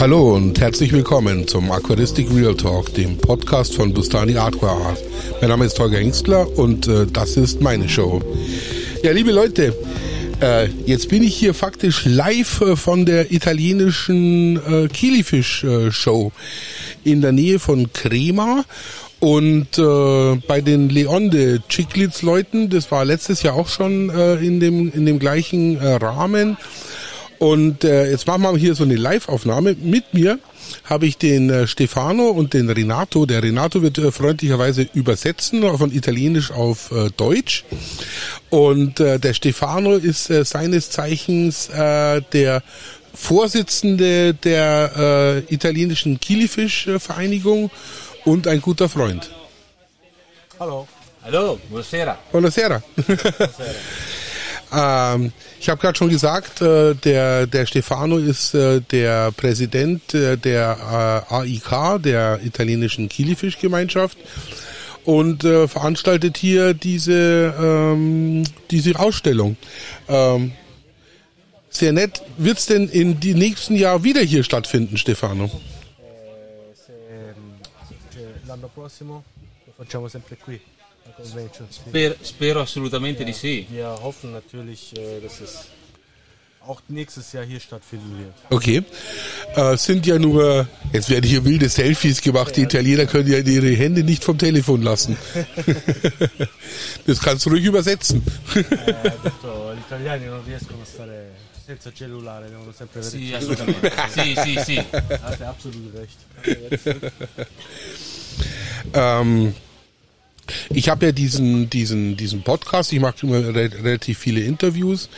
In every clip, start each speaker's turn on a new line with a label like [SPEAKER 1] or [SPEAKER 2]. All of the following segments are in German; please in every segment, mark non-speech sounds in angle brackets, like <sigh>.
[SPEAKER 1] Hallo und herzlich willkommen zum Aquaristik Real Talk, dem Podcast von Bustani Aqua Art. Mein Name ist Holger Engstler und äh, das ist meine Show. Ja, liebe Leute, äh, jetzt bin ich hier faktisch live äh, von der italienischen äh, Kilifisch äh, Show in der Nähe von Crema und äh, bei den Leonde Chicklitz Leuten, das war letztes Jahr auch schon äh, in dem in dem gleichen Rahmen. Und äh, jetzt machen wir hier so eine Live-Aufnahme. Mit mir habe ich den äh, Stefano und den Renato. Der Renato wird äh, freundlicherweise übersetzen von Italienisch auf äh, Deutsch. Und äh, der Stefano ist äh, seines Zeichens äh, der Vorsitzende der äh, italienischen Kilifisch-Vereinigung und ein guter Freund.
[SPEAKER 2] Hallo.
[SPEAKER 3] Hallo, buonasera.
[SPEAKER 1] Buonasera. <laughs> ähm, ich habe gerade schon gesagt, äh, der, der Stefano ist äh, der Präsident äh, der äh, AIK, der italienischen Kilifischgemeinschaft und äh, veranstaltet hier diese, ähm, diese Ausstellung. Ähm, sehr nett. Wird's denn in die nächsten Jahr wieder hier stattfinden, Stefano?
[SPEAKER 2] Se l'anno prossimo lo facciamo sempre qui, la convention. Sì.
[SPEAKER 3] Sper- spero assolutamente di sì.
[SPEAKER 2] Wir hoffen natürlich, äh, dass es auch nächstes Jahr hier stattfinden wird.
[SPEAKER 1] Okay. Äh, sind ja nur, jetzt werden hier wilde Selfies gemacht. Die Italiener können ja ihre Hände nicht vom Telefon lassen. <laughs> das kannst du ruhig übersetzen.
[SPEAKER 2] Ho detto, gli italiani non riescono a stare senza cellulare, devono sempre avere
[SPEAKER 3] Sì,
[SPEAKER 2] il
[SPEAKER 3] assolutamente. sì, sì, sì.
[SPEAKER 2] du absolut recht.
[SPEAKER 1] Ähm, ich habe ja diesen, diesen, diesen Podcast, ich mache immer re relativ viele Interviews.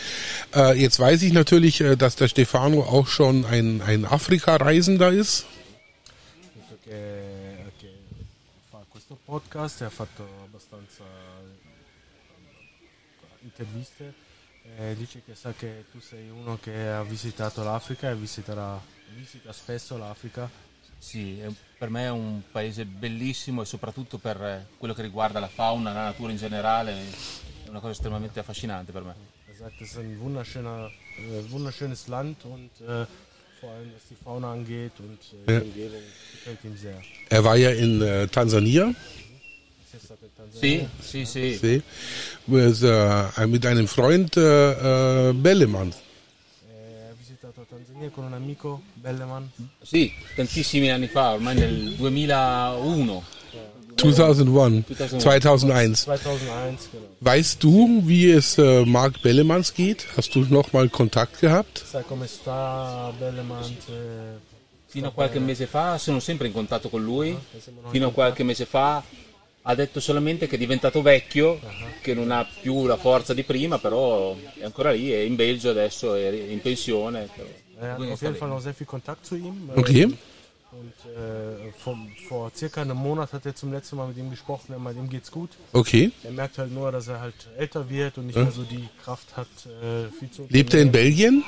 [SPEAKER 1] Äh, jetzt weiß ich natürlich, äh, dass der Stefano auch schon ein, ein Afrika-Reisender ist.
[SPEAKER 2] Fa questo podcast ha fatto abbastanza eh, interviste e dice che sa che tu sei uno che ha visitato l'Africa e visiterà, visita spesso l'Africa
[SPEAKER 3] Sì, è- per me è un paese bellissimo e soprattutto per eh, quello che riguarda la fauna, la natura in generale, è una cosa estremamente affascinante per me.
[SPEAKER 2] Er sagt, es ist ein wunderschöner, wunderschönes Land und äh, vor allem was die Fauna angeht und äh,
[SPEAKER 1] Ja.
[SPEAKER 2] die Umgebung gefällt ihm sehr.
[SPEAKER 1] Er war ja in äh, Tansania?
[SPEAKER 3] Sì, sì, sì.
[SPEAKER 1] Äh, mit einem Freund äh, Bellemann.
[SPEAKER 2] Tanzania con un amico, Belleman.
[SPEAKER 3] Sì, tantissimi anni fa, ormai nel 2001.
[SPEAKER 1] 2001,
[SPEAKER 3] 2001.
[SPEAKER 1] 2001.
[SPEAKER 2] 2001, genau.
[SPEAKER 1] Weißt du, wie es äh, Mark Bellemanns geht? Hast du noch mal Kontakt gehabt?
[SPEAKER 2] Sai come sta Belleman? eh,
[SPEAKER 3] Fino a qualche mese fa sono sempre in contatto con lui.
[SPEAKER 2] noi
[SPEAKER 3] Fino a qualche mese fa ha detto solamente che è diventato vecchio, che non ha più la forza di prima, però è ancora lì, è in Belgio adesso, è in pensione. però.
[SPEAKER 2] Er hat auf jeden. Fall noch sehr viel Kontakt zu ihm. äh,
[SPEAKER 1] Okay.
[SPEAKER 2] Und äh, vom, vor circa einem Monat hat er zum letzten Mal mit ihm gesprochen. Er meint, ihm geht's gut.
[SPEAKER 1] Okay.
[SPEAKER 2] Er merkt halt nur, dass er halt älter wird und nicht mehr so die Kraft hat, äh, viel zu
[SPEAKER 1] Lebt er in. Belgien?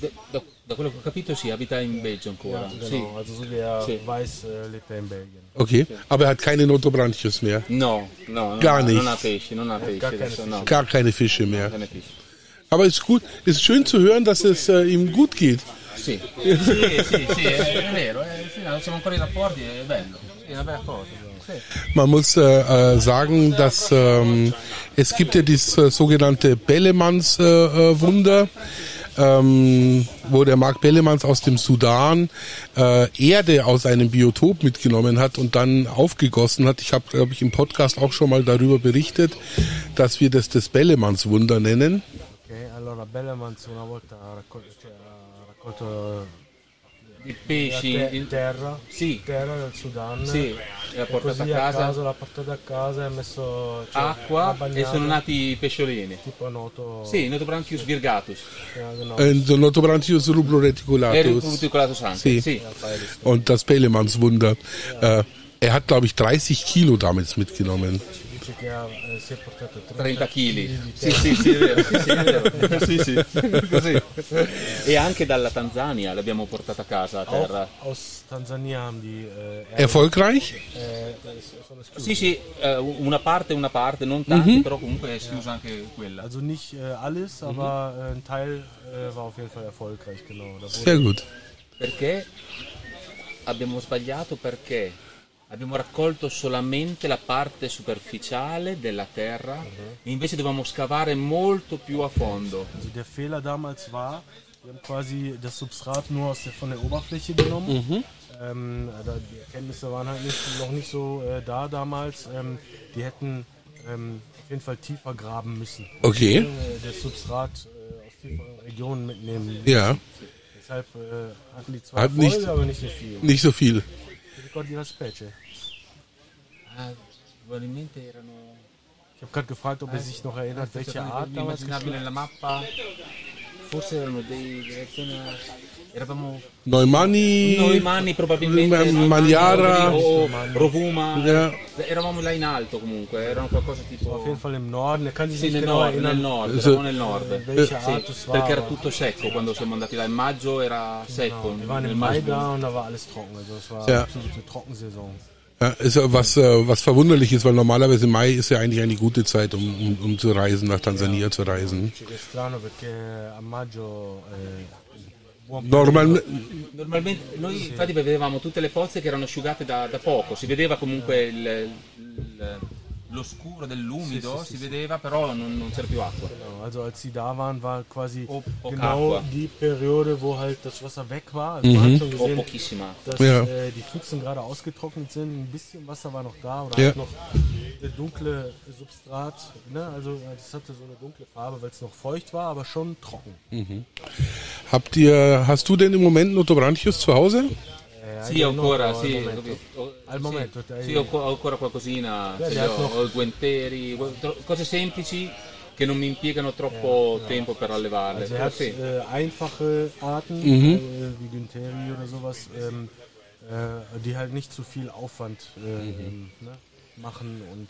[SPEAKER 3] Da, da- da quello che ho capito si abita in Belgio ancora.
[SPEAKER 2] Ja,
[SPEAKER 3] Sì.
[SPEAKER 2] genau. Also so wie er
[SPEAKER 3] Sì.
[SPEAKER 2] weiß, äh, lebt er in Belgien.
[SPEAKER 1] Okay. Aber er hat keine Notobranchius mehr.
[SPEAKER 3] No, no, no,
[SPEAKER 1] Gar nicht.
[SPEAKER 3] non ha pesci, non ha pesci
[SPEAKER 2] gar keine
[SPEAKER 3] adesso, no.
[SPEAKER 1] Gar keine Fische mehr.
[SPEAKER 3] Keine pesci.
[SPEAKER 1] Aber es ist gut, ist schön zu hören, dass es äh, ihm gut geht.
[SPEAKER 3] Sì, <laughs> sì, sì, sì, è, è vero, è, sì, non siamo ancora in rapporti, è bello, sì, è una bella cosa. Sì.
[SPEAKER 1] Man muss äh, äh, sagen, dass ähm, es gibt ja dieses äh, sogenannte Bellemanns äh, äh, Wunder, ähm, wo der Mark Bellemanns aus dem Sudan äh, Erde aus einem Biotop mitgenommen hat und dann aufgegossen hat. Ich habe, glaube ich, im Podcast auch schon mal darüber berichtet, dass wir das das Bellemanns Wunder nennen.
[SPEAKER 2] Ok, allora Belleman una volta ha raccolto, cioè, raccolto
[SPEAKER 3] I
[SPEAKER 2] la
[SPEAKER 3] pesci,
[SPEAKER 2] te-
[SPEAKER 3] in-
[SPEAKER 2] terra,
[SPEAKER 3] sì,
[SPEAKER 2] terra del Sudan.
[SPEAKER 3] sì, l'ha
[SPEAKER 2] E
[SPEAKER 3] portata a casa,
[SPEAKER 2] l'ha portato a casa e ha messo cioè,
[SPEAKER 3] acqua e
[SPEAKER 2] bagnato,
[SPEAKER 3] sono nati i pesciolini.
[SPEAKER 2] tipo a noto.
[SPEAKER 3] Sì, Notobranchius virgatus.
[SPEAKER 2] Ja, genau.
[SPEAKER 1] Äh, so Notobranchius
[SPEAKER 3] E
[SPEAKER 1] rubroreticulatus.
[SPEAKER 3] Ruticulatus anche.
[SPEAKER 1] Sì.
[SPEAKER 3] Sì.
[SPEAKER 1] Und das Bellemanns Wunder. Äh, er hat, glaube ich, 30 Kilo damals mitgenommen.
[SPEAKER 2] Dice che ha, eh, si è portato
[SPEAKER 3] 30 kg.
[SPEAKER 2] di
[SPEAKER 3] Sì, sì, sì, è vero. Sì, sì, è vero. Sì, sì. <laughs> Così. E anche dalla Tanzania l'abbiamo portata a casa a terra.
[SPEAKER 2] Aus haben die äh, Erde-
[SPEAKER 1] Erfolgreich?
[SPEAKER 2] esclusi.
[SPEAKER 3] Sì, sì, eh, una parte, una parte, non tanti, però comunque è esclusa anche quella.
[SPEAKER 2] Also nicht äh, alles, aber äh, ein Teil war auf jeden Fall erfolgreich, genau.
[SPEAKER 1] Sehr gut.
[SPEAKER 3] perché abbiamo sbagliato perché abbiamo raccolto solamente la parte superficiale della terra e invece dovevamo scavare molto più a fondo.
[SPEAKER 2] Also der Fehler damals war, wir haben quasi das Substrat nur aus der, von der Oberfläche genommen. Ähm, da, die Erkenntnisse waren halt nicht, noch nicht so äh, da damals. Ähm, die hätten ähm, auf jeden Fall tiefer graben müssen.
[SPEAKER 1] Okay.
[SPEAKER 2] Äh, das Substrat äh, aus tieferen Regionen mitnehmen.
[SPEAKER 1] Ja,
[SPEAKER 2] Deshalb äh, hatten die zwar
[SPEAKER 1] Hat
[SPEAKER 2] Erfolge,
[SPEAKER 1] nicht-
[SPEAKER 2] aber nicht so viel.
[SPEAKER 1] nicht so viel.
[SPEAKER 2] Ricordi la specie?
[SPEAKER 3] Ah, probabilmente erano
[SPEAKER 2] Ich habe gerade gefragt, ob er sich noch erinnert, welche Art damals
[SPEAKER 3] mappa. Forse erano dei eravamo
[SPEAKER 1] Neumanni.
[SPEAKER 3] noi mani probabilmente
[SPEAKER 1] Maniara.
[SPEAKER 3] o, o Rovuma
[SPEAKER 1] Ja.
[SPEAKER 3] eravamo là in alto comunque erano qualcosa tipo
[SPEAKER 2] Auf jeden Fall im Norden. Er kann sich
[SPEAKER 3] sì, nel nord, nel nord,
[SPEAKER 1] So-
[SPEAKER 3] nel nord
[SPEAKER 2] welche
[SPEAKER 3] Sì,
[SPEAKER 2] war.
[SPEAKER 3] perché era tutto secco quando siamo andati là in maggio era secco
[SPEAKER 2] Genau, wir waren
[SPEAKER 3] nel
[SPEAKER 2] im Mai
[SPEAKER 3] maggio.
[SPEAKER 2] da und da war alles trocken. Also es war
[SPEAKER 1] Ja.
[SPEAKER 2] absolute Trockensaison.
[SPEAKER 1] Ja, ist ja was, äh, was verwunderlich ist, weil normalerweise Mai ist ja eigentlich eine gute Zeit, um, um, um zu reisen, nach Tansania zu reisen.
[SPEAKER 2] Strano perché a maggio eh,
[SPEAKER 1] Normal,
[SPEAKER 3] Normalmente noi infatti vedevamo tutte le pozze che erano asciugate da, da poco, si vedeva comunque il, il- lo scuro dell'umido, si vedeva però non, non c'era più acqua.
[SPEAKER 2] Genau, also als sie da waren, war quasi
[SPEAKER 3] O- o
[SPEAKER 2] genau
[SPEAKER 3] Capua.
[SPEAKER 2] die Periode, wo halt das Wasser weg war. Also man hat schon gesehen, dass
[SPEAKER 1] Ja.
[SPEAKER 2] äh, die Pfützen gerade ausgetrocknet sind. Ein bisschen Wasser war noch da oder
[SPEAKER 1] Ja.
[SPEAKER 2] halt noch eine dunkle Substrat. Ne? Also äh, das hatte so eine dunkle Farbe, weil es noch feucht war, aber schon trocken.
[SPEAKER 1] habt ihr, hast du denn im Moment Notobranchius zu Hause?
[SPEAKER 2] Eh,
[SPEAKER 3] Sì,
[SPEAKER 2] no,
[SPEAKER 3] ancora,
[SPEAKER 2] no, al
[SPEAKER 3] sì,
[SPEAKER 2] momento.
[SPEAKER 3] ho-
[SPEAKER 2] Al
[SPEAKER 3] sì,
[SPEAKER 2] momento, dai.
[SPEAKER 3] sì, ho, ho ancora qualcosina,
[SPEAKER 2] Beh, ha
[SPEAKER 3] ho, ho guenteri, cose semplici che non mi impiegano troppo tempo per allevarle.
[SPEAKER 2] Also er hat
[SPEAKER 3] sì.
[SPEAKER 2] äh, einfache Arten, äh, wie Güntheri oder sowas, ähm, äh, die halt nicht zu viel Aufwand äh, ähm, ne, machen und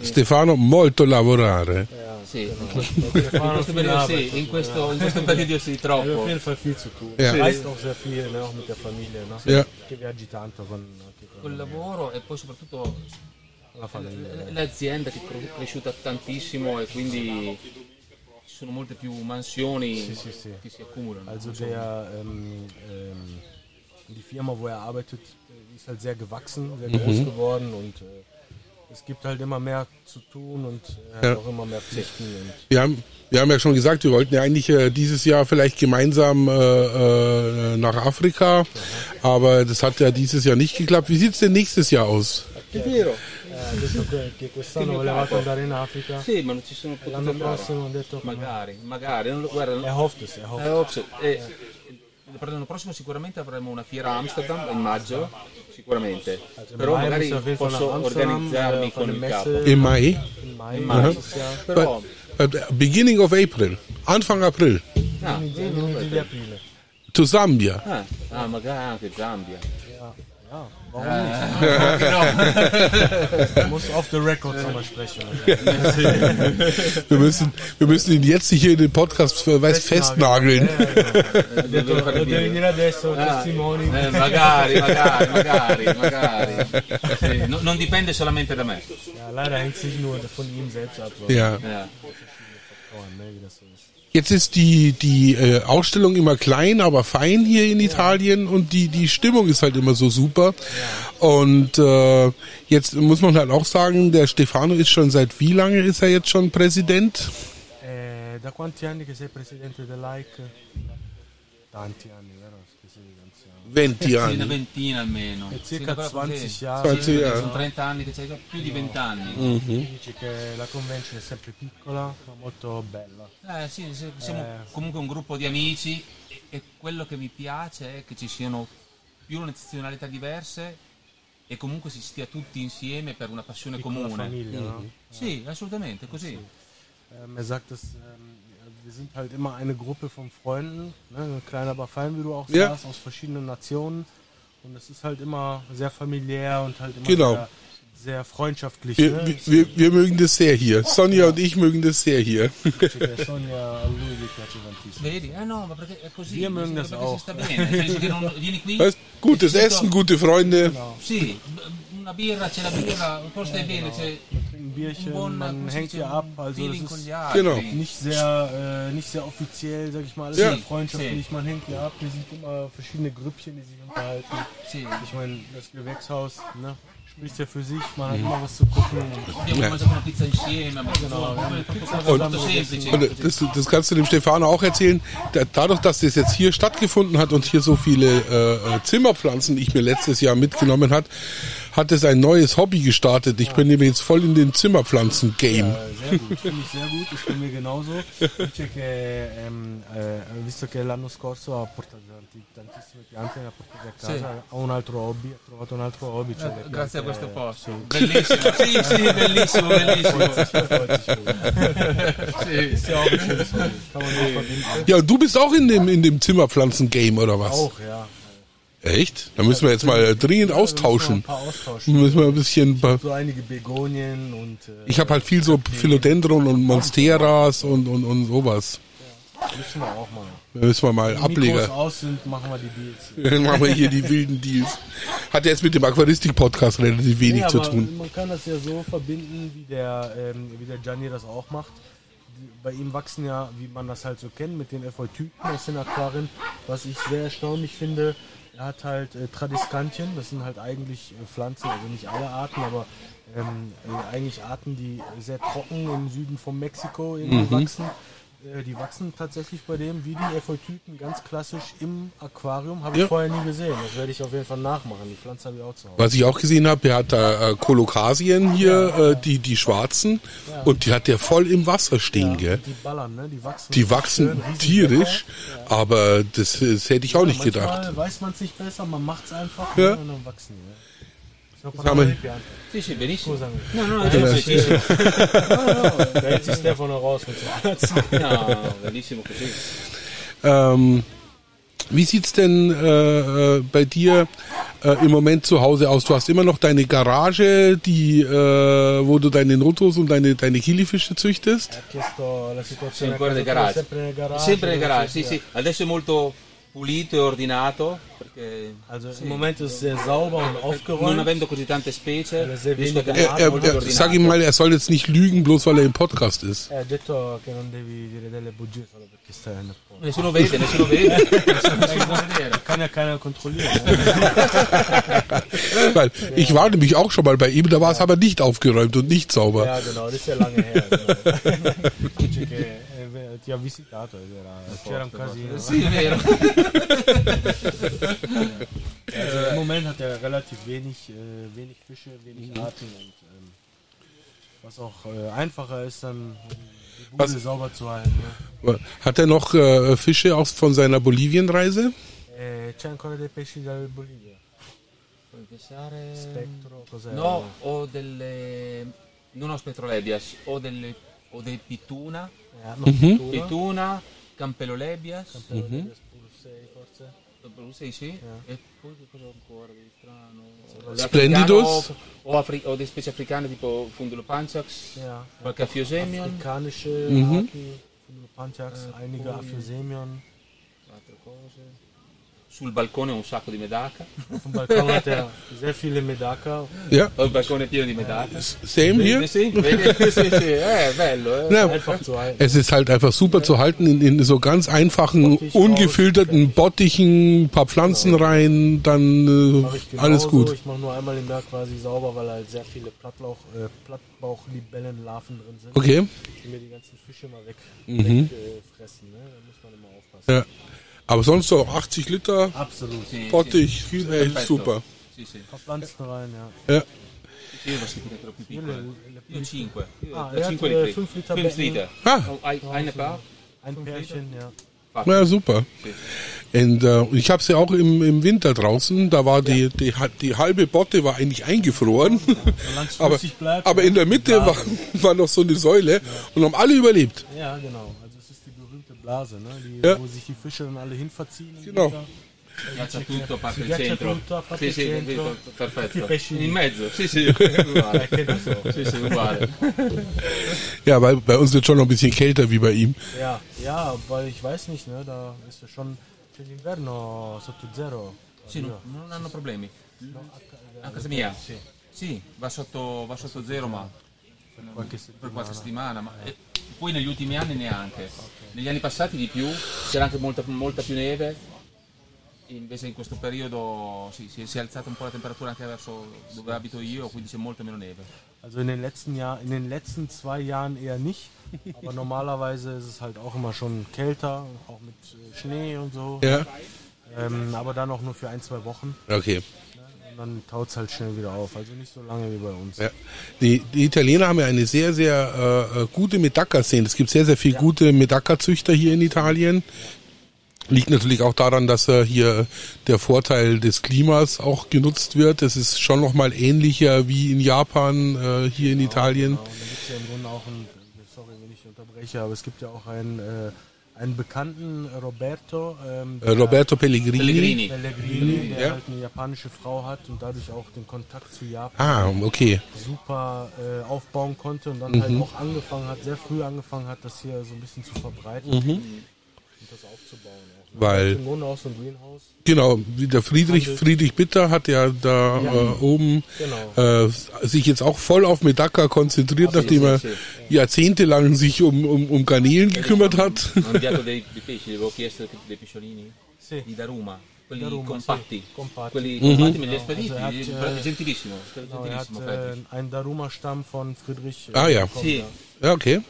[SPEAKER 1] Stefano molto lavorare.
[SPEAKER 3] Sì.
[SPEAKER 2] Arbeit.
[SPEAKER 3] sì, in questo, in questo periodo sì,
[SPEAKER 2] auf
[SPEAKER 3] troppo.
[SPEAKER 2] jeden Fall viel zu tun.
[SPEAKER 1] Ja.
[SPEAKER 2] Er reist auch sehr viel, ne, auch mit der Familie. Ne?
[SPEAKER 1] Ja.
[SPEAKER 2] Che viaggi tanto con, con
[SPEAKER 3] Col lavoro e poi soprattutto
[SPEAKER 2] la famiglia.
[SPEAKER 3] l'azienda che è cresciuta tantissimo e quindi ci sono molte più mansioni
[SPEAKER 2] Sì, sì, sì.
[SPEAKER 3] che si accumulano.
[SPEAKER 2] Also der, ähm, ähm, die Firma, wo er arbeitet, ist halt sehr gewachsen, sehr groß geworden und äh, es gibt halt immer mehr zu tun und hat
[SPEAKER 1] Ja.
[SPEAKER 2] auch immer mehr Pflichten. Und
[SPEAKER 1] Wir haben, wir haben ja schon gesagt, wir wollten ja eigentlich äh, dieses Jahr vielleicht gemeinsam äh, äh, nach Afrika, aber das hat ja dieses Jahr nicht geklappt. Wie sieht's denn nächstes Jahr aus?
[SPEAKER 3] È vero?
[SPEAKER 2] Eh, ha detto che, quest'anno volevate andare in Africa.
[SPEAKER 3] Sì, ma non ci sono potuto
[SPEAKER 2] L'anno prossimo ha detto
[SPEAKER 3] Magari, magari. Non guarda,
[SPEAKER 2] er hofft es, er hofft
[SPEAKER 3] Eh, eh, l'anno prossimo sicuramente avremo una fiera a Amsterdam in maggio, sicuramente. Però
[SPEAKER 2] Mai
[SPEAKER 3] magari
[SPEAKER 2] muss auf jeden Fall
[SPEAKER 3] posso
[SPEAKER 2] nach Amsterdam,
[SPEAKER 3] organizzarmi
[SPEAKER 2] äh,
[SPEAKER 3] con
[SPEAKER 2] von
[SPEAKER 3] il
[SPEAKER 2] der
[SPEAKER 3] capo.
[SPEAKER 2] Messe
[SPEAKER 1] Im Mai?
[SPEAKER 2] im Mai
[SPEAKER 3] Mai.
[SPEAKER 2] nächstes Jahr.
[SPEAKER 3] Però,
[SPEAKER 1] But, but beginning of April, Anfang April,
[SPEAKER 3] ah,
[SPEAKER 2] Im Juni di aprile.
[SPEAKER 1] to Zambia.
[SPEAKER 3] ah, ah, magari anche Zambia.
[SPEAKER 2] Ja, ja, warum nicht?
[SPEAKER 3] Però- <laughs> <laughs>
[SPEAKER 2] Muss auf the record nochmal sprechen. <laughs>
[SPEAKER 1] Wir müssen, wir müssen ihn jetzt hier in den Podcast äh, weiß, festnageln.
[SPEAKER 2] Lo devi dire adesso,
[SPEAKER 3] Ah,
[SPEAKER 2] testimoni.
[SPEAKER 3] eh, magari, magari, magari, magari. Non dipende solamente da me.
[SPEAKER 2] Ja, leider hängt es nicht nur von ihm selbst ab, sondern
[SPEAKER 1] Ja. Jetzt ist die, die äh, Ausstellung immer klein, aber fein hier in Italien und die, die Stimmung ist halt immer so super. Und äh, jetzt muss man halt auch sagen, der Stefano ist schon seit wie lange ist er jetzt schon Präsident?
[SPEAKER 2] Eh, da quanti anni che sei presidente dell'AIC? Tanti anni, vero? Che sei anziano.
[SPEAKER 1] 20
[SPEAKER 3] Sì, una
[SPEAKER 1] anni.
[SPEAKER 3] ventina almeno.
[SPEAKER 2] E
[SPEAKER 3] Sì,
[SPEAKER 2] circa
[SPEAKER 3] così.
[SPEAKER 2] 20 Jahre.
[SPEAKER 1] 20
[SPEAKER 3] Sì. Sono 30 anni che c'hai già più di 20 anni.
[SPEAKER 2] Dici che la convention è sempre piccola, ma molto bella.
[SPEAKER 3] Eh, sì, sì, siamo
[SPEAKER 2] Eh.
[SPEAKER 3] comunque un gruppo di amici e, e quello che mi piace è che ci siano più nazionalità diverse e comunque si stia tutti insieme per una passione
[SPEAKER 2] Piccola
[SPEAKER 3] comune.
[SPEAKER 2] Familie, no?
[SPEAKER 3] Sì, assolutamente, così.
[SPEAKER 2] Sagt, dass ähm, wir sind halt immer eine Gruppe von Freunden, ne? klein aber fein, wie du auch
[SPEAKER 1] Ja.
[SPEAKER 2] sagst, aus verschiedenen Nationen. Und es ist halt immer sehr familiär und halt immer
[SPEAKER 1] Genau.
[SPEAKER 2] sehr, sehr freundschaftlich.
[SPEAKER 1] Wir,
[SPEAKER 2] ne?
[SPEAKER 1] wir, wir, wir mögen das sehr hier. Sonja und ich mögen das sehr hier.
[SPEAKER 2] Perché <laughs> Sonja a lui gli piace tantissimo.
[SPEAKER 3] Vedi? Eh no, ma perché è così.
[SPEAKER 2] Wir mögen das auch.
[SPEAKER 1] Weißt, gutes Essen, gute Freunde.
[SPEAKER 2] Genau.
[SPEAKER 3] Sì, una birra, c'è la birra, un po' stai bene, c'è...
[SPEAKER 2] Bierchen, man hängt hier ab. Also das ist.
[SPEAKER 1] Genau.
[SPEAKER 2] nicht sehr, äh, nicht sehr offiziell, sag ich mal, alles
[SPEAKER 1] Ja.
[SPEAKER 2] sehr freundschaftlich. Man hängt hier ab, hier sind immer verschiedene Grüppchen, die sich unterhalten. Ich meine, das Gewächshaus, ne, spricht ja für sich, man hat
[SPEAKER 3] Mhm.
[SPEAKER 2] immer was zu gucken.
[SPEAKER 3] Semplice.
[SPEAKER 1] Und das, das kannst du dem Stefano auch erzählen. Da- Dadurch, dass das jetzt hier stattgefunden hat und hier so viele äh, äh, Zimmerpflanzen ich mir letztes Jahr mitgenommen hat, hat es ein neues Hobby gestartet. Ich bin nämlich jetzt voll in dem Zimmerpflanzen-Game.
[SPEAKER 2] Eh, sehr gut, finde ich sehr gut, ist bei mir genauso. Dice che ehm, eh, visto che l'anno scorso ha portato tanti- tantissime piante, le ha portate a casa,
[SPEAKER 3] Sì.
[SPEAKER 2] ha un altro hobby, ha trovato un altro hobby. Cioè le
[SPEAKER 3] Eh, Grazie a
[SPEAKER 2] piante-
[SPEAKER 3] questo posto.
[SPEAKER 2] Sì.
[SPEAKER 3] Bellissimo. <laughs> Sì, sì, bellissimo, bellissimo. Sì.
[SPEAKER 2] Ja nur verbinden.
[SPEAKER 1] Ja, du bist auch in dem, in dem Zimmerpflanzen-Game oder was?
[SPEAKER 2] Auch, ja.
[SPEAKER 1] Echt? Da müssen wir jetzt mal dringend
[SPEAKER 2] Ja,
[SPEAKER 1] austauschen.
[SPEAKER 2] Ein paar austauschen.
[SPEAKER 1] Müssen wir ein bisschen.
[SPEAKER 2] So einige Begonien und äh,
[SPEAKER 1] Ich habe halt viel so Philodendron und Monsteras und, und, und sowas.
[SPEAKER 2] müssen wir auch mal.
[SPEAKER 1] Da müssen wir mal
[SPEAKER 2] Wenn die Mikros
[SPEAKER 1] Ableger.
[SPEAKER 2] aus sind, machen wir die Deals. <laughs>
[SPEAKER 1] Dann machen wir hier die wilden Deals. Hat jetzt mit dem Aquaristik-Podcast relativ wenig
[SPEAKER 2] Nee,
[SPEAKER 1] zu tun.
[SPEAKER 2] Man kann das ja so verbinden, wie der, ähm, wie der Gianni das auch macht. Bei ihm wachsen ja, wie man das halt so kennt, mit den Efeutypen aus den Aquarien. Was ich sehr erstaunlich finde, er hat halt äh, Tradiskantien, das sind halt eigentlich äh, Pflanzen, also nicht alle Arten, aber ähm, äh, eigentlich Arten, die sehr trocken im Süden von Mexiko irgendwie wachsen. Äh, die wachsen tatsächlich bei dem wie die Efeutypen ganz klassisch im Aquarium. Habe ich
[SPEAKER 1] Ja.
[SPEAKER 2] vorher nie gesehen. Das werde ich auf jeden Fall nachmachen. Die Pflanze habe ich auch zu Hause.
[SPEAKER 1] Was ich auch gesehen habe, er hat da äh, Kolokasien hier, äh, die, die schwarzen, und die hat der voll im Wasser stehen, gell?
[SPEAKER 2] Die ballern, ne? Die wachsen.
[SPEAKER 1] Die wachsen tierisch, aber das, das hätte ich auch nicht gedacht.
[SPEAKER 2] weiß man es nicht besser, man macht es einfach
[SPEAKER 1] Ja.
[SPEAKER 2] und dann wachsen die. Ne?
[SPEAKER 1] Wir-
[SPEAKER 3] Sì, sì, benissimo.
[SPEAKER 2] Scusami.
[SPEAKER 3] No, no, è benissimo.
[SPEAKER 2] Da hält sich Stefano raus mit so Herzen.
[SPEAKER 3] No, bellissimo così.
[SPEAKER 1] Ähm, wie sieht's denn äh, äh, bei dir äh, im Moment zu Hause aus? Du hast immer noch deine Garage, die, äh, wo du deine Notos und deine, deine Kilifische züchtest.
[SPEAKER 3] Sì,
[SPEAKER 2] sempre nel garage.
[SPEAKER 3] Sempre nel garage, sì, sì. Adesso è molto pulito e ordinato. Perché
[SPEAKER 2] Also
[SPEAKER 3] sì,
[SPEAKER 2] im Moment ist es sehr sauber und
[SPEAKER 3] non
[SPEAKER 2] aufgeräumt.
[SPEAKER 3] avendo così tante specie, riesco a
[SPEAKER 1] Er, er, er, sag ihm mal, er soll jetzt nicht lügen, bloß weil er im Podcast ist.
[SPEAKER 2] Eh, ha detto che non devi dire delle bugie solo perché stai nel posto.
[SPEAKER 3] Nessuno vede, nessuno vede. <laughs> nessuno può vedere.
[SPEAKER 2] Kann ja keiner kontrollieren. <laughs> Ne?
[SPEAKER 1] Weil ich war nämlich auch schon mal bei ihm, da war es aber nicht aufgeräumt und nicht sauber.
[SPEAKER 2] Ja, genau, das ist ja lange her. Genau. <laughs> Eh, ti ha visitato ed era, c'era un casino.
[SPEAKER 3] Sì, è vero. <laughs>
[SPEAKER 2] Also Im Moment hat er relativ wenig, äh, wenig Fische, wenig Arten und ähm, was auch äh, einfacher ist, dann die Bude
[SPEAKER 1] Was-
[SPEAKER 2] sauber zu halten. Ne?
[SPEAKER 1] Hat er noch äh, Fische aus von seiner Bolivienreise?
[SPEAKER 2] Eh, c'è ancora dei pesci dal Bolivia?
[SPEAKER 3] Puoi pensare...
[SPEAKER 2] Spettro, cos'è?
[SPEAKER 3] No, ho delle... Non ho spettrolebias, ho delle... Ho dei pituna,
[SPEAKER 2] Eh, hanno pittura,
[SPEAKER 3] pituna, campelolebias,
[SPEAKER 2] però delle spulsei, forse.
[SPEAKER 3] sì, sì, e poi che cosa ho ancora di strano?
[SPEAKER 1] Splendidus?
[SPEAKER 3] Africano, Ho, ho afri- ho delle specie africane tipo Fundulo Panchax,
[SPEAKER 2] Ja,
[SPEAKER 3] qualche Afiosemion,
[SPEAKER 2] afrikanische
[SPEAKER 1] Mhm.
[SPEAKER 2] Arten, Panchax, einige
[SPEAKER 3] poi-
[SPEAKER 2] Aphysemion.
[SPEAKER 3] altre cose. Sul balcone ho un sacco di medaka,
[SPEAKER 2] Auf <laughs> dem Balkon hat er sehr viele Medaka.
[SPEAKER 1] Ja,
[SPEAKER 3] ho il balcone pieno di medaka.
[SPEAKER 1] same hier. <laughs>
[SPEAKER 3] Sì, sì, sì, eh, è bello, eh.
[SPEAKER 1] Ja,
[SPEAKER 2] Einfach zu halten.
[SPEAKER 1] es ist halt einfach super zu halten in, in so ganz einfachen, ungefilterten Bottichen, ein paar Pflanzen rein, dann äh, alles gut.
[SPEAKER 2] Ich mache nur einmal im Jahr quasi sauber, weil halt sehr viele Plattlauch, äh, Plattbauchlibellenlarven drin sind,
[SPEAKER 1] Okay.
[SPEAKER 2] die mir die ganzen Fische mal weg,
[SPEAKER 1] Mhm.
[SPEAKER 2] weg äh, fressen. Ne? Da muss man immer aufpassen.
[SPEAKER 1] Ja. Aber sonst so 80 Liter
[SPEAKER 2] Absolut.
[SPEAKER 1] Bottich,
[SPEAKER 3] sì.
[SPEAKER 1] echt
[SPEAKER 3] Perfetto.
[SPEAKER 1] super.
[SPEAKER 3] Sì, sì.
[SPEAKER 2] Pflanzen rein, ja.
[SPEAKER 1] Ja.
[SPEAKER 3] Io non si troppo piccole. Io 5.
[SPEAKER 2] Ah,
[SPEAKER 3] da
[SPEAKER 2] er
[SPEAKER 3] 5
[SPEAKER 2] hat, äh,
[SPEAKER 3] litri.
[SPEAKER 2] fünf Liter
[SPEAKER 3] 5
[SPEAKER 2] Becken.
[SPEAKER 3] liter.
[SPEAKER 1] Ah.
[SPEAKER 3] Oh, hai, hai ne paar?
[SPEAKER 2] Ein Pärchen, ja.
[SPEAKER 1] Ja, super. Und äh, ich habe sie auch im, im Winter draußen, da war die, die, die halbe Botte war eigentlich eingefroren, <laughs> aber,
[SPEAKER 2] bleibt.
[SPEAKER 1] aber in der Mitte war, war noch so eine Säule und haben alle überlebt.
[SPEAKER 2] Ja, genau. Blase, ne? die,
[SPEAKER 1] Ja.
[SPEAKER 2] wo sich die Fische dann alle hinverziehen.
[SPEAKER 1] Genau.
[SPEAKER 2] Winter.
[SPEAKER 3] Ghiaccia tutto a parte il centro. Sì,
[SPEAKER 2] il
[SPEAKER 3] sì, perfetto. In mezzo, sì, sì, <laughs> uguale.
[SPEAKER 2] Eh, che ne.
[SPEAKER 3] Sì, sì, uguale.
[SPEAKER 1] Ja, weil bei uns wird schon noch ein bisschen kälter wie bei ihm.
[SPEAKER 2] Ja, ja, weil ich weiß nicht, ne, da ist ja schon c'è l'inverno sotto zero.
[SPEAKER 3] Sì, no, non hanno problemi. A casa mia? Sì, va sotto, va sotto zero, ma
[SPEAKER 2] qualche
[SPEAKER 3] per qualche settimana, ma e poi negli ultimi anni neanche. Negli anni passati di più, c'era anche molta, molta più neve, invece in questo periodo sì, si, è, si è alzata un po' la temperatura anche verso dove abito io, quindi c'è molta meno neve.
[SPEAKER 2] Also in den letzten Jahr, in den letzten zwei Jahren eher nicht. Aber normalerweise ist es halt auch immer schon kälter, auch mit äh, Schnee und so.
[SPEAKER 1] Ja,
[SPEAKER 2] Ähm, aber dann auch nur für ein, zwei Wochen.
[SPEAKER 1] okay.
[SPEAKER 2] Dann taut es halt schnell wieder auf. Also nicht so lange wie bei uns.
[SPEAKER 1] Ja. Die, die Italiener haben ja eine sehr, sehr äh, äh, gute Medaka-Szene. Es gibt sehr, sehr viele gute Medaka-Züchter hier in Italien. Liegt natürlich auch daran, dass äh, hier der Vorteil des Klimas auch genutzt wird. Es ist schon nochmal ähnlicher wie in Japan, äh, hier in Italien.
[SPEAKER 2] Genau, und dann gibt es ja im Grunde auch einen, sorry, wenn ich unterbreche, aber es gibt ja auch einen, äh, einen bekannten Roberto, ähm,
[SPEAKER 1] Äh, Roberto Pellegrini.
[SPEAKER 3] Pellegrini.
[SPEAKER 2] Pellegrini, der
[SPEAKER 1] Ja.
[SPEAKER 2] halt eine japanische Frau hat und dadurch auch den Kontakt zu Japan
[SPEAKER 1] Ah, okay.
[SPEAKER 2] super äh, aufbauen konnte und dann
[SPEAKER 1] Mhm.
[SPEAKER 2] halt auch angefangen hat, sehr früh angefangen hat, das hier so ein bisschen zu verbreiten
[SPEAKER 1] Mhm.
[SPEAKER 2] und das aufzubauen.
[SPEAKER 1] Weil-
[SPEAKER 2] ein.
[SPEAKER 1] Genau, wie der Friedrich, Friedrich Bitter hat ja da
[SPEAKER 2] Ja.
[SPEAKER 1] äh, oben
[SPEAKER 2] Genau.
[SPEAKER 1] äh, sich jetzt auch voll auf Medaka konzentriert, nachdem er jahrzehntelang sich um, um, um Garnelen gekümmert hat. <laughs>
[SPEAKER 3] Quelli
[SPEAKER 2] Daruma,
[SPEAKER 3] compatti.
[SPEAKER 2] sì, compatti.
[SPEAKER 3] Quelli
[SPEAKER 2] Mhm.
[SPEAKER 3] compatti me li
[SPEAKER 2] Genau,
[SPEAKER 3] spediti,
[SPEAKER 2] also er hat, äh,
[SPEAKER 3] gentilissimo,
[SPEAKER 2] hat
[SPEAKER 3] gentilissimo Freddy.
[SPEAKER 2] äh, einen Daruma-Stamm von Friedrich.
[SPEAKER 1] Ah, ja.
[SPEAKER 2] bekommen,
[SPEAKER 3] Sì.
[SPEAKER 1] Ja, okay.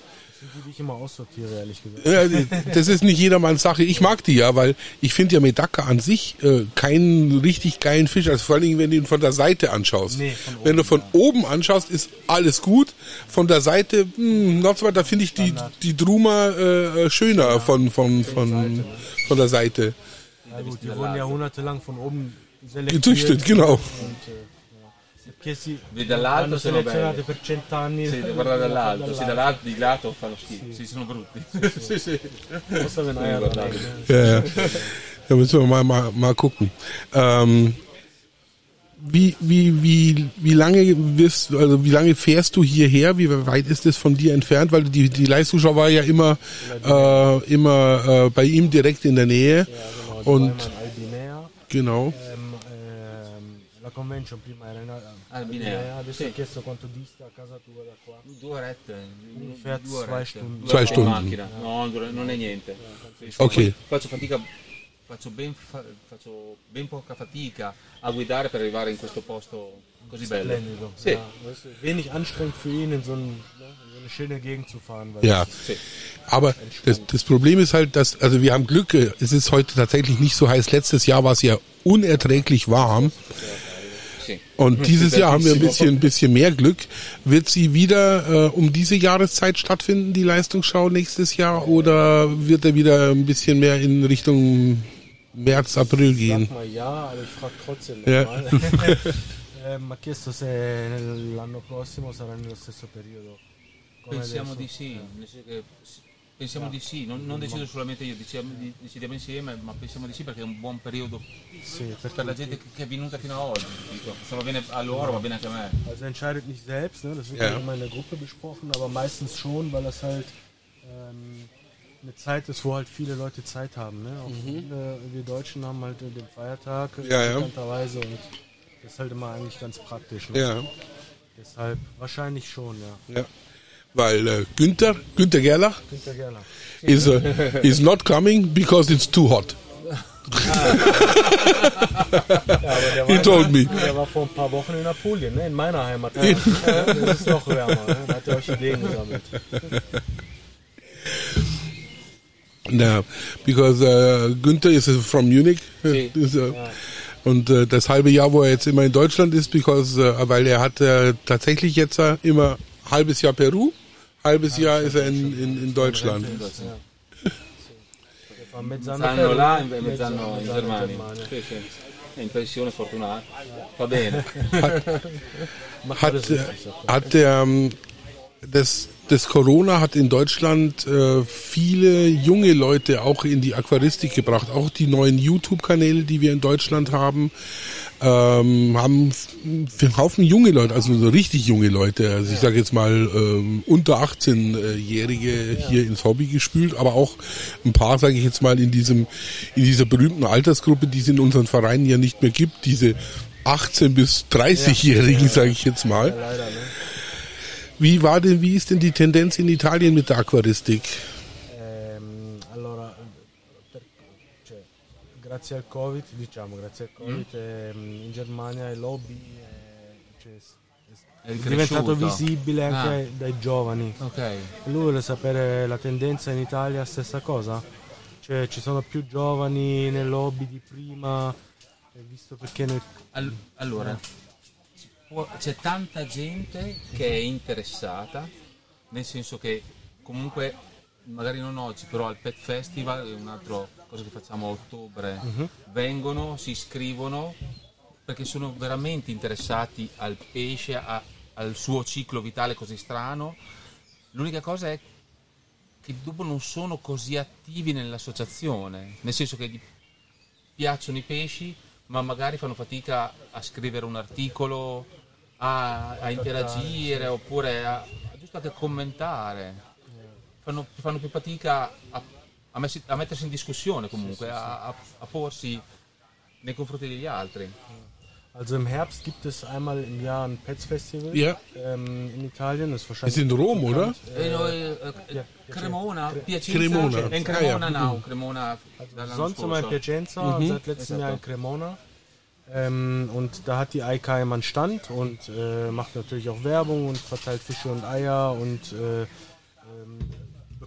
[SPEAKER 2] Die, die ich immer aussortiere, ehrlich gesagt.
[SPEAKER 1] Ja, das ist nicht jedermanns Sache. Ich mag die ja, weil ich finde ja Medaka an sich äh, keinen richtig geilen Fisch. Also vor allen Dingen, wenn du ihn von der Seite anschaust.
[SPEAKER 2] Nee, von oben,
[SPEAKER 1] wenn du von
[SPEAKER 2] ja.
[SPEAKER 1] oben anschaust, ist alles gut. Von der Seite, hm, noch so weiter, finde ich die, die Druma äh, schöner von, von, von, von der Seite.
[SPEAKER 2] Ja, gut, die wurden jahrhundertelang von oben selektiert.
[SPEAKER 1] Gezüchtet, genau.
[SPEAKER 2] Und, äh, Perché si
[SPEAKER 3] Vedi, dall'alto sono
[SPEAKER 2] selezionate
[SPEAKER 3] belli.
[SPEAKER 2] per cent'anni.
[SPEAKER 3] Sì, devo guardare dall'alto, sì, dall'alto di lato fanno schifo, sì, sono brutti. sì, sì.
[SPEAKER 2] Außer wenn sind.
[SPEAKER 1] Ja, ja. Da müssen wir mal, mal, mal gucken. Ähm, wie, wie, wie, wie lange wirst, also wie lange fährst du hierher? Wie weit ist es von dir entfernt? Weil die, die Leistungsschau war ja immer, äh, immer äh, bei ihm direkt in der Nähe.
[SPEAKER 2] Ja, genau. Die
[SPEAKER 1] Und genau.
[SPEAKER 2] Convention prima era in Al-
[SPEAKER 3] Albinea,
[SPEAKER 2] adesso
[SPEAKER 3] sì.
[SPEAKER 2] ho chiesto quanto dista a casa tua da qua.
[SPEAKER 3] Due orette,
[SPEAKER 2] Ungefähr
[SPEAKER 3] due
[SPEAKER 2] zwei. Stunden.
[SPEAKER 3] Due
[SPEAKER 1] Zwei Stunden.
[SPEAKER 3] in macchina. No, non è niente.
[SPEAKER 1] Ok.
[SPEAKER 3] Faccio fatica, faccio ben, fa- faccio ben poca fatica a guidare per arrivare in questo posto così bello.
[SPEAKER 2] Splendido.
[SPEAKER 3] Sì.
[SPEAKER 2] Ja, du, wenig anstrengend für ihn, in so, ein, ne, in so eine schöne Gegend zu fahren. Weil
[SPEAKER 1] Ja. Aber das, das Problem ist halt, dass, also wir haben Glück, es ist heute tatsächlich nicht so heiß. Letztes Jahr war es ja unerträglich warm.
[SPEAKER 3] Sì.
[SPEAKER 1] Und <laughs> dieses Jahr haben wir ein bisschen, ein bisschen mehr Glück. Wird sie wieder äh, um diese Jahreszeit stattfinden, die Leistungsschau nächstes Jahr? Oder wird er wieder ein bisschen mehr in Richtung März, April gehen?
[SPEAKER 2] Sag mal ja, aber ich frage trotzdem
[SPEAKER 1] Ja.
[SPEAKER 2] nochmal. eh, mi ha chiesto se l'anno prossimo sarà nello stesso periodo. come
[SPEAKER 3] Pensiamo
[SPEAKER 2] adesso.
[SPEAKER 3] di sì, nel senso che pensiamo di sì, non, non decido solamente io, di- decidiamo insieme, ma pensiamo di sì perché è un buon periodo
[SPEAKER 2] Sì, per
[SPEAKER 3] per la gente che che è venuta fino ad oggi. Dico, se va bene a loro, va bene anche a me.
[SPEAKER 2] Also entscheidet nicht selbst, ne? das wird
[SPEAKER 1] Ja.
[SPEAKER 2] ja. immer in der Gruppe besprochen, aber meistens schon, weil das halt ähm, eine Zeit ist, wo halt viele Leute Zeit haben. Ne? Auch viele, wir Deutschen haben halt den Feiertag
[SPEAKER 1] Ja, ja.
[SPEAKER 2] bekannterweise und das ist halt immer eigentlich ganz praktisch. Ne?
[SPEAKER 1] Ja,
[SPEAKER 2] Deshalb wahrscheinlich schon, ja.
[SPEAKER 1] ja. Weil äh, Günther, Günther Gerlach
[SPEAKER 2] Günther Gerlach.
[SPEAKER 1] is, uh, is not coming because it's too hot.
[SPEAKER 2] Ja, <laughs>
[SPEAKER 1] He
[SPEAKER 2] war,
[SPEAKER 1] told me.
[SPEAKER 2] der war vor ein paar Wochen in Apulien, ne? in meiner Heimat. Ja, das ist noch wärmer. Ne? Da hat er Orchideen gesammelt.
[SPEAKER 1] No, because uh, Günther is uh, from Munich.
[SPEAKER 3] Sí. <laughs>
[SPEAKER 1] Is, uh, Und äh, das halbe Jahr, wo er jetzt immer in Deutschland ist, because, äh, weil er hat äh, tatsächlich jetzt äh, immer halbes Jahr Peru, halbes Jahr ist er in, in, in Deutschland.
[SPEAKER 2] Per-
[SPEAKER 3] là e
[SPEAKER 2] mezz'anno-
[SPEAKER 3] in Germania. Sì, sì. È in pensione fortunato. Va bene.
[SPEAKER 1] Hat, <laughs> hat der, ähm, das, das Corona hat in Deutschland äh, viele junge Leute auch in die Aquaristik gebracht. Auch die neuen YouTube-Kanäle, die wir in Deutschland haben, ähm, haben einen Haufen junge Leute, also so richtig junge Leute, also ich sage jetzt mal ähm, unter 18-Jährige hier ins Hobby gespült, aber auch ein paar, sage ich jetzt mal, in diesem in dieser berühmten Altersgruppe, die es in unseren Vereinen ja nicht mehr gibt, diese 18 bis 30-Jährigen, sage ich jetzt mal.
[SPEAKER 2] Ne?
[SPEAKER 1] Wie war denn, wie ist denn die Tendenz in Italien mit der Aquaristik?
[SPEAKER 2] Grazie al Covid, diciamo, grazie al Covid, ehm, in Germania il hobby è, cioè, è-
[SPEAKER 3] È
[SPEAKER 2] diventato visibile anche
[SPEAKER 3] Ah.
[SPEAKER 2] ai- dai giovani.
[SPEAKER 3] Ok.
[SPEAKER 2] Lui vuole sapere la tendenza in Italia, stessa cosa? Cioè ci sono più giovani nel hobby di prima, eh, visto perché noi...
[SPEAKER 3] All- allora, può- c'è tanta gente che è interessata, nel senso che comunque, magari non oggi, però al Pet Festival, è un'altra cosa che facciamo a ottobre, vengono, si iscrivono perché sono veramente interessati al pesce, a- al suo ciclo vitale così strano. L'unica cosa è che dopo non sono così attivi nell'associazione, nel senso che gli piacciono i pesci, ma magari fanno fatica a scrivere un articolo, a, a interagire oppure a, giusto anche a commentare. Fanno, fanno più fatica a, a messi- a mettersi in discussione comunque, a, a- a porsi nei confronti degli altri.
[SPEAKER 2] Also im Herbst gibt es einmal im Jahr ein Pets Festival
[SPEAKER 1] Ja.
[SPEAKER 2] ähm, in Italien. Das ist
[SPEAKER 1] Ist
[SPEAKER 2] wahrscheinlich
[SPEAKER 1] in Rom, oder?
[SPEAKER 3] Eh, no, eh, eh,
[SPEAKER 2] ja,
[SPEAKER 3] Cremona, Piacenza,
[SPEAKER 1] Cremona.
[SPEAKER 3] in
[SPEAKER 1] Ah,
[SPEAKER 3] Cremona
[SPEAKER 1] ja.
[SPEAKER 3] no, Cremona dall'anno
[SPEAKER 2] sonst immer in. Piacenza, seit letztem
[SPEAKER 3] Esatto.
[SPEAKER 2] Jahr in Cremona. Ähm, und da hat die IK immer einen Stand und äh, macht natürlich auch Werbung und verteilt Fische und Eier und äh,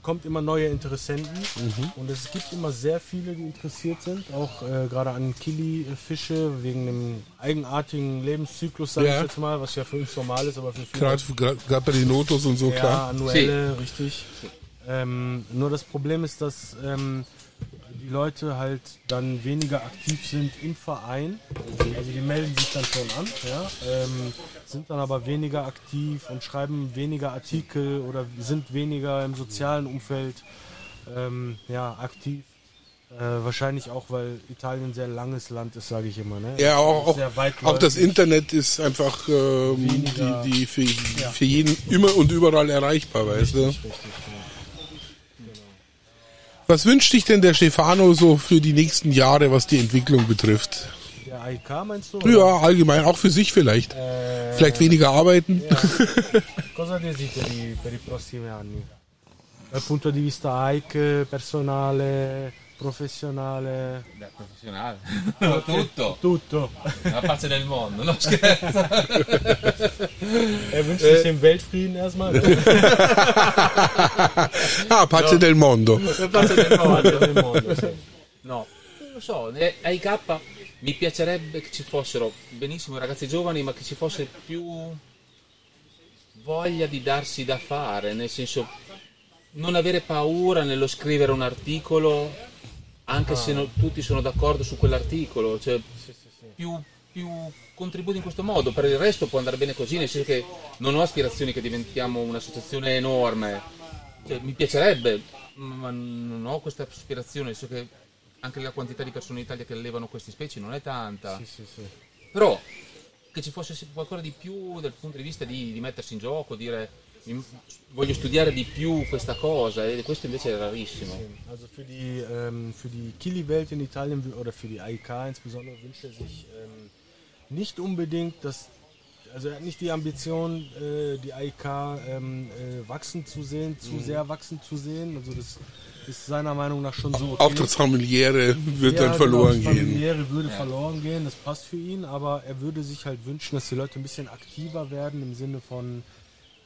[SPEAKER 2] bekommt immer neue Interessenten. Und es gibt immer sehr viele, die interessiert sind, auch äh, gerade an Kili-Fische wegen dem eigenartigen Lebenszyklus, sage
[SPEAKER 1] Ja.
[SPEAKER 2] ich jetzt mal, was ja für uns normal ist, aber für viele
[SPEAKER 1] Gerade bei den Notos und so,
[SPEAKER 2] ja,
[SPEAKER 1] klar.
[SPEAKER 2] annuelle, richtig. Ähm, nur das Problem ist, dass ähm, die Leute halt dann weniger aktiv sind im Verein. Also die melden sich dann schon an, ja, ähm, sind dann aber weniger aktiv und schreiben weniger Artikel oder sind weniger im sozialen Umfeld ähm, ja, aktiv. Äh, wahrscheinlich auch, weil Italien ein sehr langes Land ist, sage ich immer. Ne?
[SPEAKER 1] Ja, auch, auch, das Internet ist einfach ähm, die, die für, für jeden immer und überall erreichbar, weißt du?
[SPEAKER 2] Richtig, ja.
[SPEAKER 1] Was wünscht sich denn der Stefano so für die nächsten Jahre, was die Entwicklung betrifft?
[SPEAKER 2] AIK meinst du?
[SPEAKER 1] Ja, allgemein, auch für sich vielleicht.
[SPEAKER 2] Äh,
[SPEAKER 1] Vielleicht weniger arbeiten. <laughs>
[SPEAKER 2] Cosa desideri per i prossimi anni? Dal punto di vista AIC, personale, professionale,
[SPEAKER 3] Beh, professionale. <laughs> No, tutto.
[SPEAKER 2] tutto.
[SPEAKER 3] La <laughs> pace del mondo, no scherzo.
[SPEAKER 2] Er wünscht sich den Weltfrieden erstmal.
[SPEAKER 1] Ah, Pace del Mondo.
[SPEAKER 2] La pace del mondo, del mondo, sì.
[SPEAKER 3] No, non lo so, eh, ai K mi piacerebbe che ci fossero benissimo i ragazzi giovani, ma che ci fosse più voglia di darsi da fare, nel senso non avere paura nello scrivere un articolo, anche se non tutti sono d'accordo su quell'articolo, cioè più, più contributi in questo modo, per il resto può andare bene così, nel senso che non ho aspirazioni che diventiamo un'associazione enorme, cioè, mi piacerebbe, ma non ho questa aspirazione, nel senso che anche la quantità di persone in Italia che allevano queste specie non è tanta,
[SPEAKER 2] Sì, sì, sì.
[SPEAKER 3] però che ci fosse qualcosa di più dal punto di vista di, di mettersi in gioco, dire voglio studiare di più questa cosa e questo invece è rarissimo.
[SPEAKER 2] Also für die, ähm, für die Kili-Welt in Italien oder für die AIK insbesondere wünscht er sich ähm, nicht unbedingt, dass, also er hat nicht die Ambition, äh, die AIK ähm, äh, wachsen zu sehen, zu sehr wachsen zu sehen. Also das ist seiner Meinung nach schon so.
[SPEAKER 1] Auch das Familiäre wird
[SPEAKER 2] Ja,
[SPEAKER 1] dann verloren
[SPEAKER 2] genau, das
[SPEAKER 1] gehen.
[SPEAKER 2] Familiäre würde verloren gehen, das passt für ihn, aber er würde sich halt wünschen, dass die Leute ein bisschen aktiver werden im Sinne von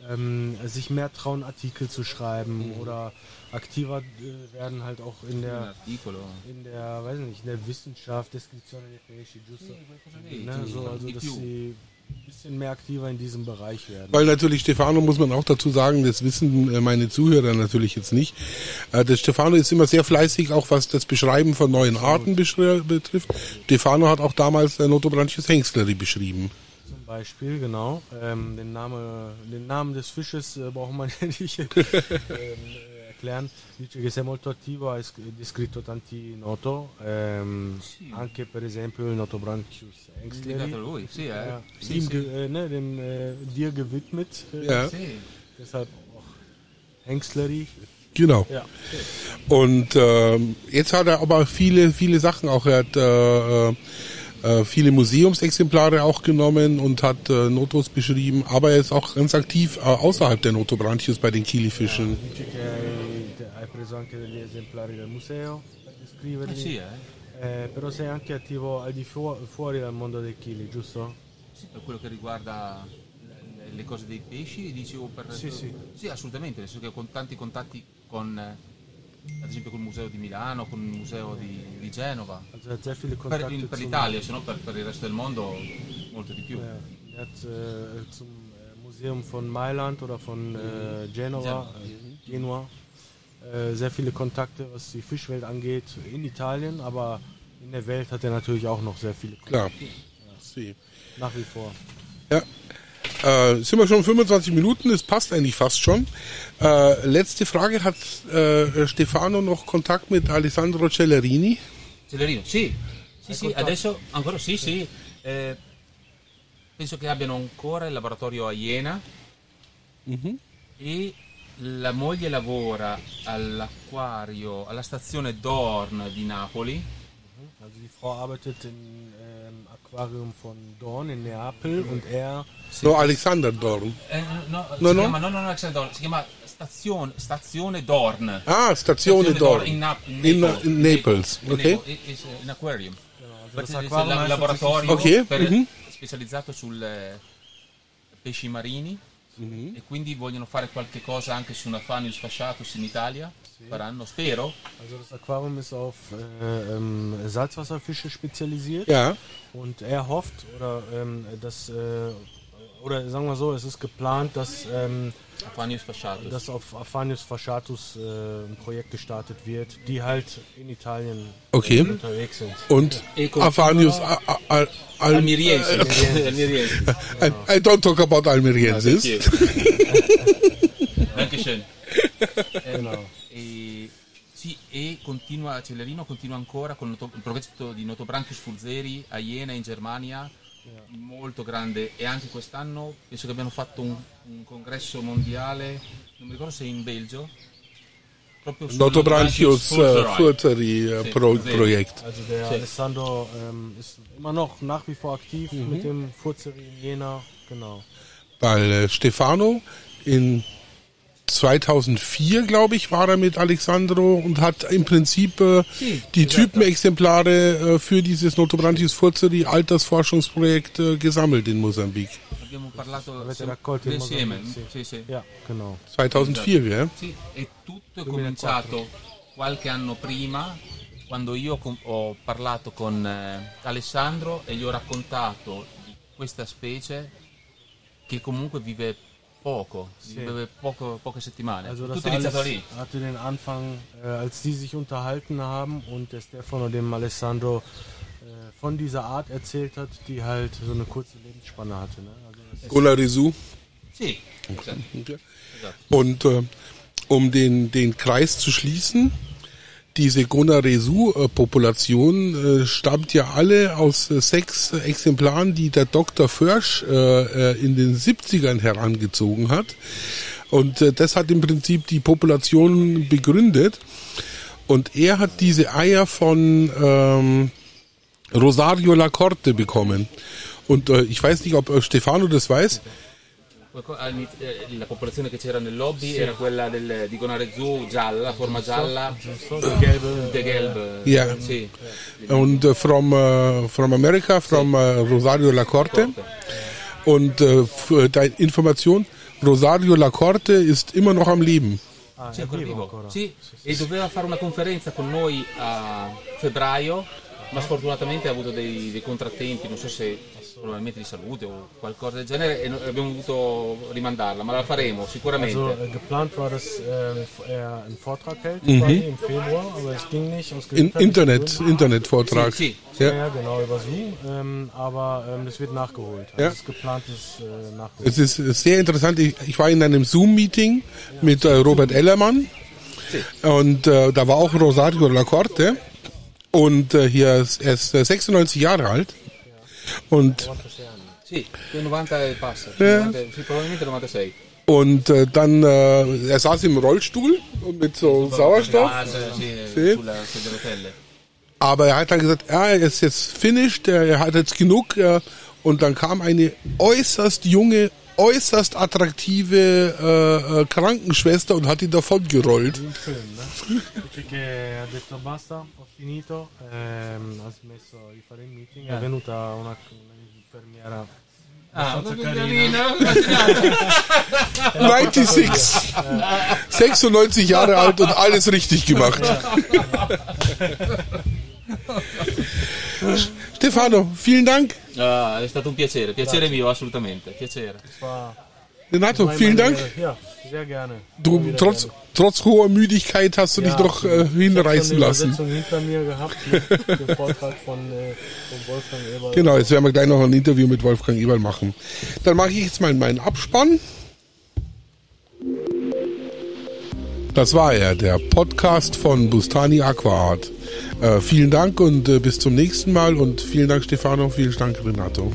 [SPEAKER 2] ähm, sich mehr trauen, Artikel zu schreiben
[SPEAKER 1] Mhm.
[SPEAKER 2] oder aktiver äh, werden halt auch in der in der, weiß nicht, in der Wissenschaft, Descrizione dei pesci, giusto? Ne, so, also dass sie bisschen mehr aktiver in diesem Bereich werden.
[SPEAKER 1] Weil natürlich Stefano, muss man auch dazu sagen, das wissen äh, meine Zuhörer natürlich jetzt nicht. Äh, Der Stefano ist immer sehr fleißig, auch was das Beschreiben von neuen Arten betrifft. Stefano hat auch damals äh, Notobranchius hengstleri beschrieben.
[SPEAKER 2] Zum Beispiel, genau. Ähm, den, Name, den Namen des Fisches äh, braucht man <laughs> ja nicht <laughs> ähm, erklären. Dice che sei molto attivo, hai sc- descritto tanti noto, ehm, anche per esempio il Notobranchius
[SPEAKER 3] Dedicato a
[SPEAKER 2] hengstleri.
[SPEAKER 3] lui, sì, eh.
[SPEAKER 2] Ja,
[SPEAKER 3] Sì,
[SPEAKER 2] ihm
[SPEAKER 3] sì.
[SPEAKER 2] ge- äh, ne, dem, äh, dir gewidmet, äh,
[SPEAKER 1] Ja,
[SPEAKER 3] Sì.
[SPEAKER 2] deshalb auch Hengstleri.
[SPEAKER 1] genau.
[SPEAKER 2] Ja.
[SPEAKER 1] Und ähm, jetzt hat er aber viele, viele Sachen auch. Er hat äh, äh, äh, viele Museumsexemplare auch genommen und hat äh, Notos beschrieben, aber er ist auch ganz aktiv äh, außerhalb der Notobranchius bei den Kilifischen.
[SPEAKER 2] Hai preso anche degli esemplari del museo per descriverli.
[SPEAKER 3] Eh sì, eh.
[SPEAKER 2] Eh, però sei anche attivo al di fu- fuori dal mondo dei chili, giusto?
[SPEAKER 3] Sì, per quello che riguarda le, cose dei pesci, dici o per...
[SPEAKER 2] Sì, sì.
[SPEAKER 3] Sì, assolutamente, nel senso che ho con tanti contatti con, eh, ad esempio col museo di Milano, con il museo di, di Genova,
[SPEAKER 2] er
[SPEAKER 3] per, per l'Italia, se no per, per il resto del mondo molto di più.
[SPEAKER 2] Ja, äh, zum Museum von Mailand oder von äh, Genova, äh, Genua äh, sehr viele Kontakte, was die Fischwelt angeht, in Italien, aber in der Welt hat er natürlich auch noch sehr viele
[SPEAKER 1] Klar.
[SPEAKER 2] Kontakte,
[SPEAKER 1] Sie.
[SPEAKER 2] nach wie vor.
[SPEAKER 1] Ja. Äh, sind wir schon 25 Minuten, es passt eigentlich fast schon. Äh, letzte Frage, hat äh, Stefano noch Kontakt mit Alessandro Cellerini?
[SPEAKER 3] Celerino, sì, sì, sì, adesso ancora sì, sì. Eh, penso che abbiano ancora il laboratorio a Iena e la moglie lavora all'acquario, alla stazione Dorn di Napoli.
[SPEAKER 2] Also die Frau arbeitet im ähm, Aquarium von Dorn in Neapel und er
[SPEAKER 1] No, Alexander Dorn.
[SPEAKER 3] Eh, no,
[SPEAKER 1] No,
[SPEAKER 3] si
[SPEAKER 1] no?
[SPEAKER 3] chiama, no, no, no, Alexander Dorn, si chiama stazione, stazione Dorn.
[SPEAKER 1] Ah, Stazione Dorn.
[SPEAKER 3] in, Nap- in
[SPEAKER 1] In,
[SPEAKER 3] Naples.
[SPEAKER 1] in Naples,
[SPEAKER 3] In
[SPEAKER 1] okay.
[SPEAKER 3] Naples, is- is in aquarium.
[SPEAKER 2] also
[SPEAKER 3] But
[SPEAKER 2] das
[SPEAKER 3] it's
[SPEAKER 2] Aquarium
[SPEAKER 3] un laboratorio
[SPEAKER 1] Ok,
[SPEAKER 3] per-
[SPEAKER 1] mhm.
[SPEAKER 3] specializzato sul eh, pesci marini
[SPEAKER 1] Mhm.
[SPEAKER 3] e quindi vogliono fare qualche cosa anche su una Fanius fasciatus in Italia. Faranno, spero.
[SPEAKER 2] Also das Aquarium ist auf äh, ähm, Salzwasserfische spezialisiert
[SPEAKER 1] Ja,
[SPEAKER 2] und er hofft oder ähm, dass äh, oder sagen wir so, es ist geplant, dass ähm,
[SPEAKER 3] Fanius fasciatus.
[SPEAKER 2] dass auf Aphanius fasciatus äh, ein Projekt gestartet wird, die halt in Italien
[SPEAKER 1] Okay.
[SPEAKER 2] äh, unterwegs sind.
[SPEAKER 1] und
[SPEAKER 3] E con-
[SPEAKER 1] Afanius Al, Al, Al,
[SPEAKER 3] Almiriensis. Almiriensis. <laughs>
[SPEAKER 1] I, I don't talk about Almeriensis. <laughs>
[SPEAKER 3] Dankeschön.
[SPEAKER 2] Genau. <laughs>
[SPEAKER 3] Sì, e continua, Celerino continua ancora con il progetto di Notobranchius Furzeri a Jena in Germania, molto grande e anche quest'anno penso che abbiano fatto un, un congresso mondiale, non mi ricordo se in Belgio, proprio sul
[SPEAKER 1] äh,
[SPEAKER 3] Furzeri.
[SPEAKER 1] Furteri äh,
[SPEAKER 3] Sì, Furzeri.
[SPEAKER 1] Projekt.
[SPEAKER 2] Also der
[SPEAKER 3] Check.
[SPEAKER 2] Alessandro ähm, ist immer noch nach wie vor aktiv mit dem Furzeri in Jena. Genau.
[SPEAKER 1] Weil Stefano in 2004, glaube ich, war er mit Alexandro und hat im Prinzip äh, die Typenexemplare äh, für dieses Notobranchius Furzeri Altersforschungsprojekt äh, gesammelt in Mosambik.
[SPEAKER 2] Ja, genau.
[SPEAKER 1] 2004, ja?
[SPEAKER 3] Sì, e tutto è
[SPEAKER 2] 2004.
[SPEAKER 3] cominciato qualche anno prima, quando io ho parlato con eh, Alessandro e gli ho raccontato di questa specie che comunque vive poco, vive poco- poche settimane.
[SPEAKER 2] Also das
[SPEAKER 3] tutto iniziato
[SPEAKER 2] alles
[SPEAKER 3] lì.
[SPEAKER 2] hatte den Anfang, äh, als die sich unterhalten haben und der Stefano dem Alessandro äh, von dieser Art erzählt hat, die halt so eine kurze Lebensspanne hatte. Ne? Also das
[SPEAKER 1] Golaresu.
[SPEAKER 3] Sì, esatto.
[SPEAKER 1] Und äh, um den, den Kreis zu schließen, diese Gonaresu-Population äh, stammt ja alle aus äh, sechs Exemplaren, die der Dr. Försch äh, äh, in den 70ern herangezogen hat. Und äh, das hat im Prinzip die Population begründet. Und er hat diese Eier von ähm, Rosario Lacorte bekommen. Und äh, ich weiß nicht, ob Stefano das weiß.
[SPEAKER 3] Eh, La popolazione che c'era nel lobby era quella del, di Gonarezu gialla, forma gialla, de Gelb.
[SPEAKER 1] Ja.
[SPEAKER 3] Sì.
[SPEAKER 1] Und äh, from, äh, from America, from äh, Rosario Lacorte. Und äh, für deine Information, Rosario Lacorte ist immer noch am Leben.
[SPEAKER 2] ah,
[SPEAKER 3] Sì,
[SPEAKER 2] è
[SPEAKER 3] ancora
[SPEAKER 2] vivo. ancora.
[SPEAKER 3] Sì, e doveva fare una conferenza con noi a febbraio, ma sfortunatamente ha avuto dei, dei contrattempi, non so se probabilmente di salute o qualcosa del genere, e abbiamo dovuto rimandarla, ma la faremo sicuramente.
[SPEAKER 2] Also äh, geplant war, dass äh, er einen Vortrag hält quasi im Februar, aber es ging nicht aus
[SPEAKER 1] In,
[SPEAKER 2] gesundheitlichen
[SPEAKER 1] Internet. Internetvortrag.
[SPEAKER 3] Sì,
[SPEAKER 2] Ja,
[SPEAKER 1] Ja.
[SPEAKER 2] ja, genau, über Zoom, ähm, aber ähm, das wird nachgeholt. Also
[SPEAKER 1] Ja.
[SPEAKER 2] es ist geplant, ist äh, nachgeholt.
[SPEAKER 1] Es ist äh, sehr interessant. Ich, ich war in einem Zoom-Meeting mit äh, Robert Ellermann und äh, da war auch Rosario Lacorte und äh, hier ist, er ist äh, 96 Jahre alt und
[SPEAKER 3] Sì, 90 e passa,
[SPEAKER 1] Ja.
[SPEAKER 3] 90 sì, probabilmente 96.
[SPEAKER 1] und äh, dann äh, er saß im Rollstuhl mit so Sauerstoff
[SPEAKER 3] Ah, rotelle.
[SPEAKER 1] Aber er hat dann gesagt, ja, er ist jetzt finished, er hat jetzt genug. Ja. Und dann kam eine äußerst junge, äußerst attraktive äh, äh, Krankenschwester und hat ihn davon gerollt.
[SPEAKER 2] Ne? Ehm, un'infermiera
[SPEAKER 3] Ah,
[SPEAKER 2] abbastanza
[SPEAKER 3] carino.
[SPEAKER 1] 96. 96 Jahre alt und alles richtig gemacht. <laughs> <laughs> Stefano, vielen Dank.
[SPEAKER 3] Ah, è stato un piacere, piacere mio, assolutamente, piacere.
[SPEAKER 1] Renato, vielen Dank.
[SPEAKER 2] Ja, sehr gerne.
[SPEAKER 1] Du, trotz,
[SPEAKER 2] gerne.
[SPEAKER 1] trotz hoher Müdigkeit hast du dich
[SPEAKER 2] Ja,
[SPEAKER 1] doch äh, hinreißen
[SPEAKER 2] ich
[SPEAKER 1] lassen.
[SPEAKER 2] die Übersetzung hinter mir gehabt mit dem Vortrag von, äh, von Wolfgang Eberl.
[SPEAKER 1] Genau, jetzt werden wir gleich noch ein Interview mit Wolfgang Eberl machen. Dann mache ich jetzt mal meinen Abspann. Das war er, der Podcast von Bustani Aquaart. Äh, vielen Dank und äh, bis zum nächsten Mal und vielen Dank Stefano, vielen Dank Renato.